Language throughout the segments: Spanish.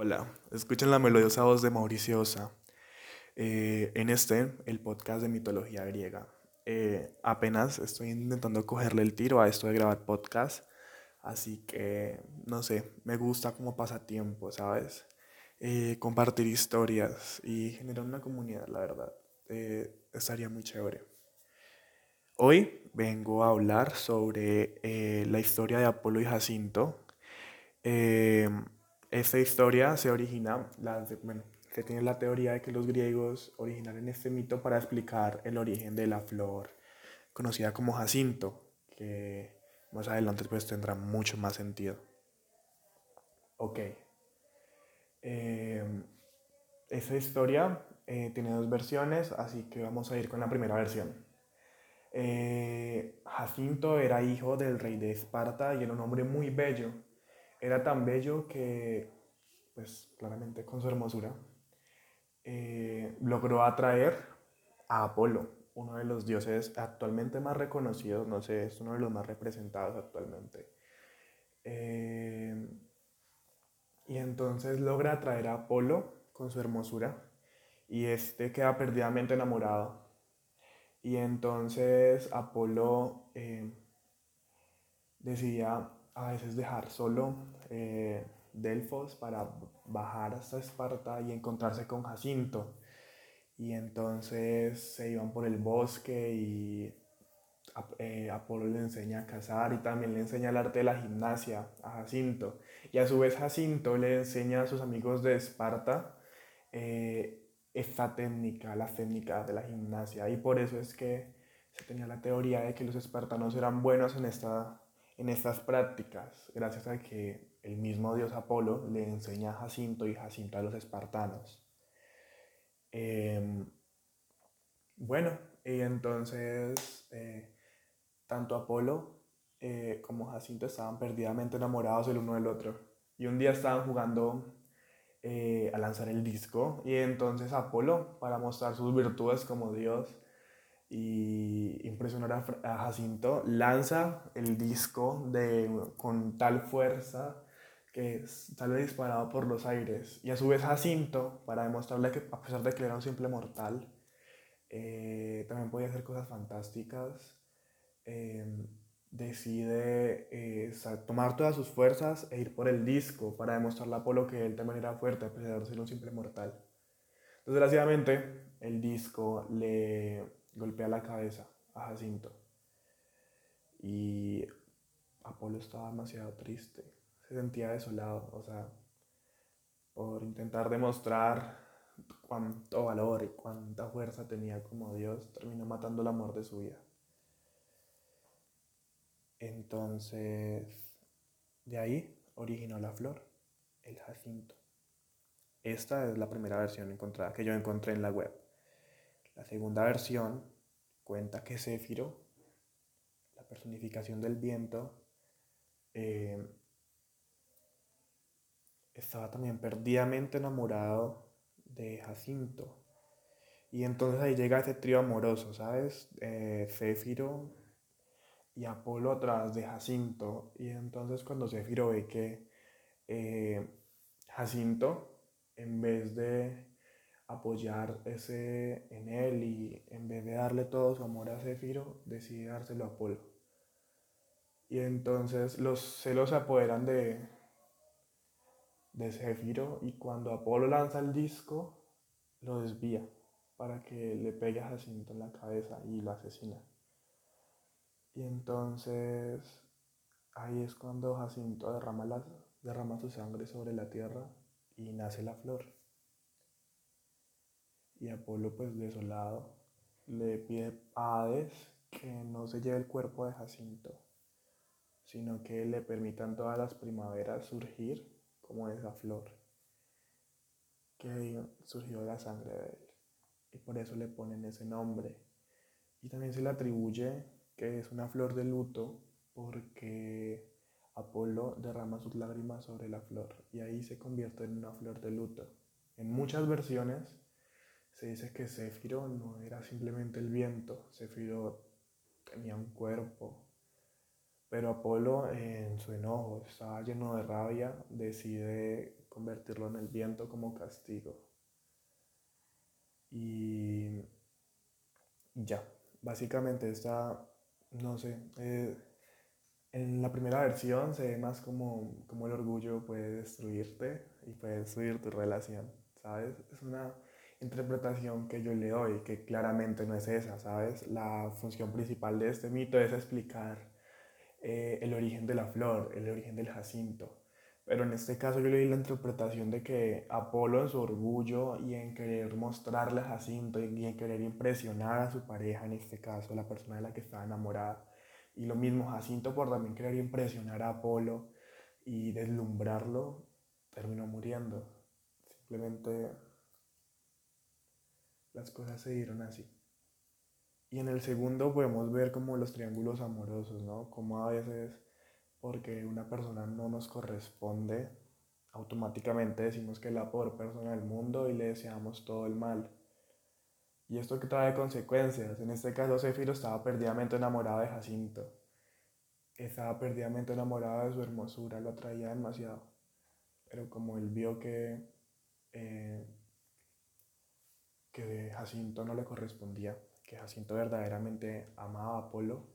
Hola, escuchen la melodiosa voz de Mauricio Osa. Eh, en este, el podcast de mitología griega. Eh, apenas estoy intentando cogerle el tiro a esto de grabar podcast, así que, no sé, me gusta como pasatiempo, ¿sabes? Eh, compartir historias y generar una comunidad, la verdad. estaría muy chévere. Hoy vengo a hablar sobre la historia de Apolo y Jacinto. Esta historia se origina, la, bueno, se tiene la teoría de que los griegos originaron este mito para explicar el origen de la flor conocida como jacinto, que más adelante pues tendrá mucho más sentido. Ok. Eh, esta historia eh, tiene dos versiones, así que vamos a ir con la primera versión. Eh, Jacinto era hijo del rey de Esparta y era un hombre muy bello era tan bello que, pues claramente con su hermosura, eh, logró atraer a Apolo, uno de los dioses actualmente más reconocidos, no sé, es uno de los más representados actualmente. Eh, y entonces logra atraer a Apolo con su hermosura y este queda perdidamente enamorado. Y entonces Apolo eh, decidía a veces dejar solo eh, Delfos para bajar hasta Esparta y encontrarse con Jacinto. Y entonces se iban por el bosque y eh, Apolo le enseña a cazar y también le enseña el arte de la gimnasia a Jacinto. Y a su vez Jacinto le enseña a sus amigos de Esparta eh, esta técnica, la técnica de la gimnasia. Y por eso es que se tenía la teoría de que los espartanos eran buenos en esta en estas prácticas, gracias a que el mismo dios Apolo le enseña a Jacinto y Jacinto a los espartanos. Em, bueno, y entonces eh, tanto Apolo eh, como Jacinto estaban perdidamente enamorados el uno del otro. Y un día estaban jugando eh, a lanzar el disco y entonces Apolo, para mostrar sus virtudes como dios, y impresionar a, Jacinto, lanza el disco de, con tal fuerza que sale disparado por los aires. Y a su vez Jacinto, para demostrarle que a pesar de que era un simple mortal, eh, también podía hacer cosas fantásticas, em, decide eh, tomar todas sus fuerzas e ir por el disco para demostrarle a Apolo que él también era fuerte a pesar de ser un simple mortal. Desgraciadamente, el disco le golpea la cabeza a Jacinto. Y Apolo estaba demasiado triste, se sentía desolado, o sea, por intentar demostrar cuánto valor y cuánta fuerza tenía como Dios, terminó matando el amor de su vida. Entonces, de ahí originó la flor, el jacinto. Esta es la primera versión encontrada que yo encontré en la web. La segunda versión cuenta que Céfiro, la personificación del viento, eh, estaba también perdidamente enamorado de Jacinto. Y entonces ahí llega ese trío amoroso, ¿sabes? Eh, Céfiro y Apolo atrás de Jacinto. Y entonces cuando Céfiro ve que eh, Jacinto, en vez de apoyar ese en él y en vez de darle todo su amor a Céfiro, decide dárselo a Apolo. Y entonces los celos se apoderan de, de y cuando Apolo lanza el disco, lo desvía para que le pegue a Jacinto en la cabeza y lo asesina. Y entonces ahí es cuando Jacinto derrama, derrama su sangre sobre la tierra y nace la flor. Y Apolo, pues desolado, le pide a Hades que no se lleve el cuerpo de Jacinto, sino que le permitan todas las primaveras surgir como esa flor que surgió de la sangre de él. Y por eso le ponen ese nombre. Y también se le atribuye que es una flor de luto porque Apolo derrama sus lágrimas sobre la flor y ahí se convierte en una flor de luto. En muchas versiones se dice que Céfiro no era simplemente el viento, Céfiro tenía un cuerpo, pero Apolo en su enojo, estaba lleno de rabia, decide convertirlo en el viento como castigo. Y ya, básicamente está, no sé, eh, en la primera versión se ve más como, como el orgullo puede destruirte y puede destruir tu relación, ¿sabes? Es una interpretación que yo le doy, que claramente no es esa, ¿sabes? La función principal de este mito es explicar eh, el origen de la flor, el origen del jacinto. Pero en este caso yo le di la interpretación de que Apolo en su orgullo y en querer mostrarle a Jacinto y en querer impresionar a su pareja, en este caso la persona de la que estaba enamorada, y lo mismo Jacinto por también querer impresionar a Apolo y deslumbrarlo, terminó muriendo. Simplemente las cosas se dieron así. Y en el segundo podemos ver como los triángulos amorosos, ¿no? Como a veces porque una persona no nos corresponde, automáticamente decimos que es la peor persona del mundo y le deseamos todo el mal. Y esto que trae consecuencias. En este caso, Céfiro estaba perdidamente enamorado de Jacinto. Estaba perdidamente enamorado de su hermosura, lo atraía demasiado. Pero como él vio que, eh, que Jacinto no le correspondía, que Jacinto verdaderamente amaba a Apolo,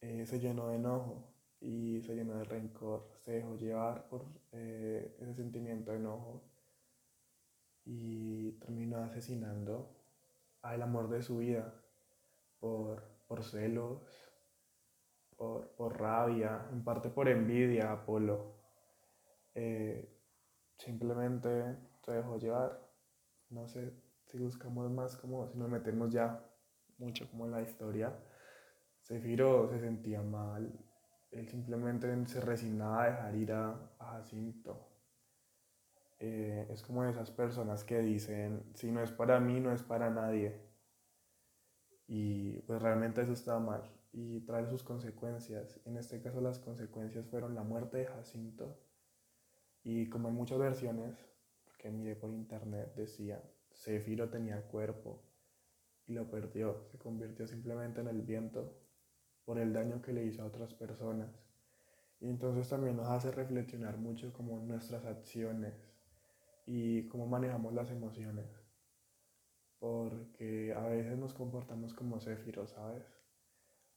eh, se llenó de enojo y se llenó de rencor, se dejó llevar por eh, ese sentimiento de enojo y terminó asesinando al amor de su vida por, por celos, por, por, rabia, en parte por envidia a Apolo. Eh, simplemente se dejó llevar. No sé si buscamos más como si nos metemos ya mucho como en la historia. Sefiro se sentía mal, él simplemente se resignaba a dejar ir a, Jacinto. Eh, es como esas personas que dicen, si no es para mí, no es para nadie. Y pues realmente eso está mal y trae sus consecuencias. En este caso las consecuencias fueron la muerte de Jacinto y como en muchas versiones que miré por internet decía, Cefiro tenía cuerpo y lo perdió, se convirtió simplemente en el viento por el daño que le hizo a otras personas. Y entonces también nos hace reflexionar mucho como nuestras acciones y cómo manejamos las emociones. Porque a veces nos comportamos como céfiros, ¿sabes?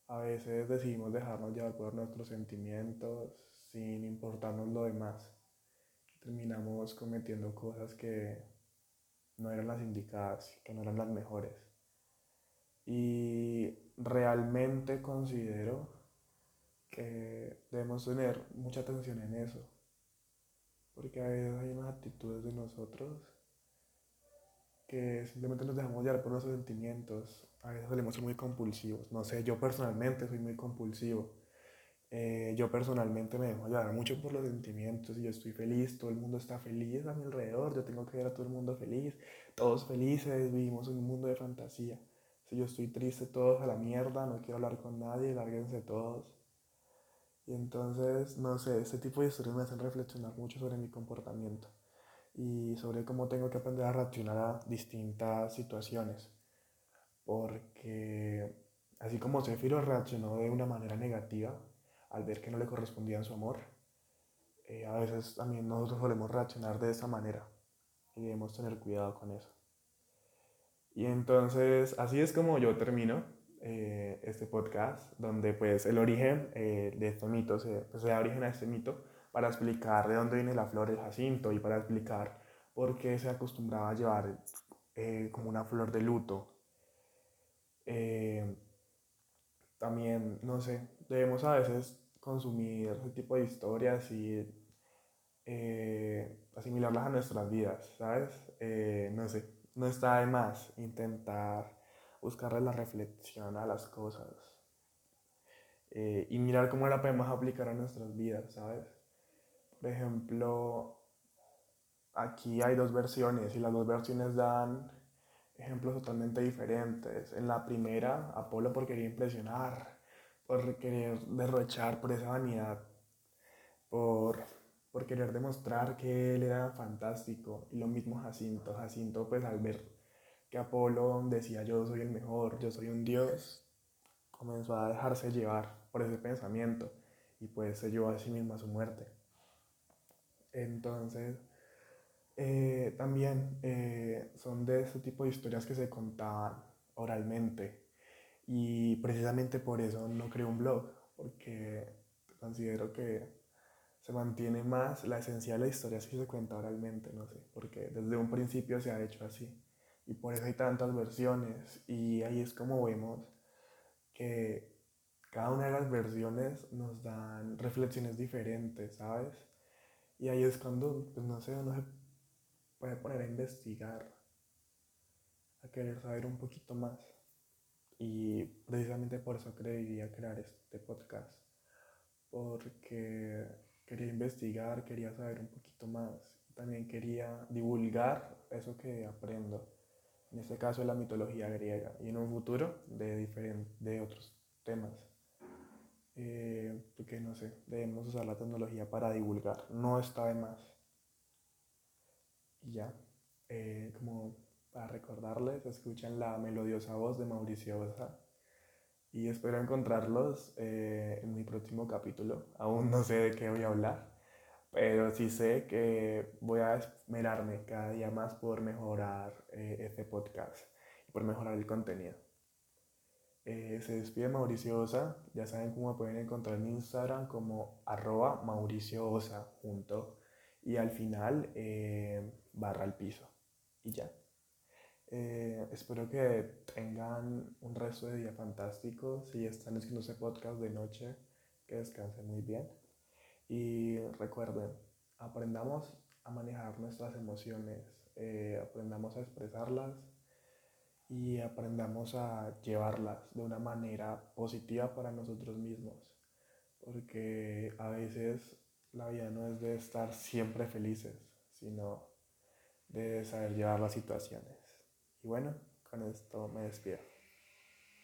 A veces decidimos dejarnos llevar por nuestros sentimientos sin importarnos lo demás. terminamos cometiendo cosas que no eran las indicadas, que no eran las mejores. Y realmente considero que debemos tener mucha atención en eso. Porque a veces hay unas actitudes de nosotros que simplemente nos dejamos llevar por nuestros sentimientos. A veces salimos muy compulsivos. No sé, yo personalmente soy muy compulsivo. Eh, yo personalmente me dejo llevar mucho por los sentimientos y yo estoy feliz, todo el mundo está feliz a mi alrededor, yo tengo que ver a todo el mundo feliz, todos felices, vivimos un mundo de fantasía. Si yo estoy triste, todos a la mierda, no quiero hablar con nadie, lárguense todos. Y entonces, no sé, este tipo de historias me hacen reflexionar mucho sobre mi comportamiento y sobre cómo tengo que aprender a reaccionar a distintas situaciones. Porque así como Zefiro reaccionó de una manera negativa al ver que no le correspondía su amor, eh, a veces también nosotros solemos reaccionar de esa manera y debemos tener cuidado con eso. Y entonces así es como yo termino eh, este podcast, donde pues el origen eh, de este mito, se, pues, da origen a este mito para explicar de dónde viene la flor del jacinto y para explicar por qué se acostumbraba a llevar eh, como una flor de luto. también, no sé, debemos a veces consumir ese tipo de historias y asimilarlas a nuestras vidas, ¿sabes? no sé, no está de más intentar buscarle la reflexión a las cosas eh, y mirar cómo la podemos aplicar a nuestras vidas, ¿sabes? Por ejemplo, aquí hay dos versiones y las dos versiones dan ejemplos totalmente diferentes. En la primera, Apolo por querer impresionar, por querer derrochar, por esa vanidad, por por querer demostrar que él era fantástico. Y lo mismo Jacinto. Jacinto, pues al ver que Apolo decía yo soy el mejor, yo soy un dios, comenzó a dejarse llevar por ese pensamiento y pues se llevó a sí mismo a su muerte. Entonces, Eh, también eh, son de ese tipo de historias que se contaban oralmente y precisamente por eso no creo un blog, porque considero que se mantiene más la esencia de la historia si se cuenta oralmente, no sé, porque desde un principio se ha hecho así y por eso hay tantas versiones y ahí es como vemos que cada una de las versiones nos dan reflexiones diferentes, ¿sabes? Y ahí es cuando, pues no sé, uno se puede poner a investigar, a querer saber un poquito más. Y precisamente por eso creía crear este podcast, porque quería investigar, quería saber un poquito más, también quería divulgar eso que aprendo, en este caso la mitología griega, y en un futuro de, de otros temas. Eh, porque no sé, debemos usar la tecnología para divulgar, no está de más. Y ya, eh, como para recordarles, escuchen la melodiosa voz de Mauricio Osa y espero encontrarlos eh, en mi próximo capítulo. Aún no sé de qué voy a hablar, pero sí sé que voy a esmerarme cada día más por mejorar este podcast y por mejorar el contenido. Eh, se despide Mauricio Osa. Ya saben cómo pueden encontrar en Instagram como arroba Mauricio Osa junto y al final eh, barra al piso. Y ya. Eh, espero que tengan un resto de día fantástico. Si están escuchando ese podcast de noche, que descansen muy bien. Y recuerden, aprendamos a manejar nuestras emociones, aprendamos a expresarlas y aprendamos a llevarlas de una manera positiva para nosotros mismos. Porque a veces la vida no es de estar siempre felices, sino de saber llevar las situaciones. Y bueno, con esto me despido.